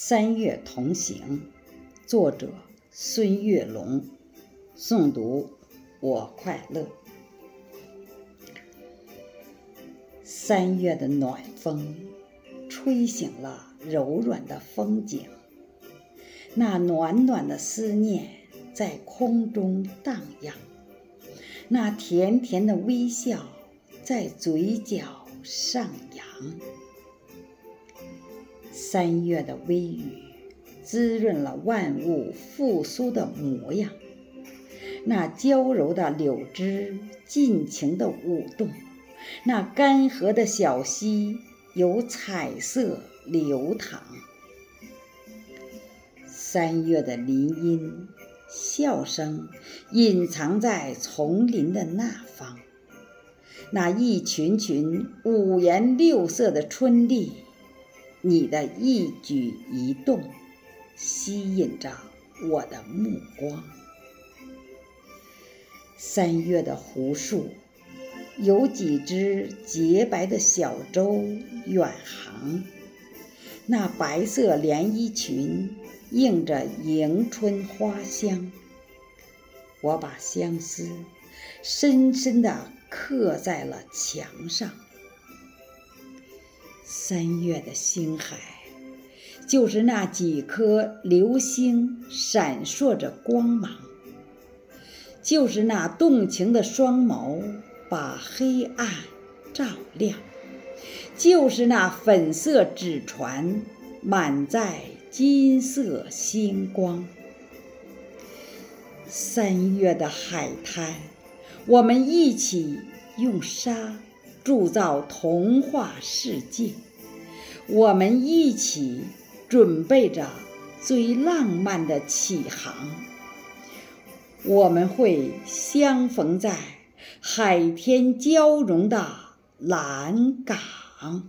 三月同行，作者孙月龙，诵读我快乐。三月的暖风，吹醒了柔软的风景，那暖暖的思念在空中荡漾，那甜甜的微笑在嘴角上扬。三月的微雨，滋润了万物复苏的模样。那娇柔的柳枝尽情的舞动，那干涸的小溪有彩色流淌。三月的林荫，笑声隐藏在丛林的那方。那一群群五颜六色的春丽。你的一举一动吸引着我的目光。三月的湖树，有几只洁白的小舟远航，那白色连衣裙映着迎春花香。我把相思深深地刻在了墙上。三月的星海，就是那几颗流星闪烁着光芒，就是那动情的双眸把黑暗照亮，就是那粉色纸船满载金色星光。三月的海滩，我们一起用沙。铸造童话世界，我们一起准备着最浪漫的起航。我们会相逢在海天交融的蓝港。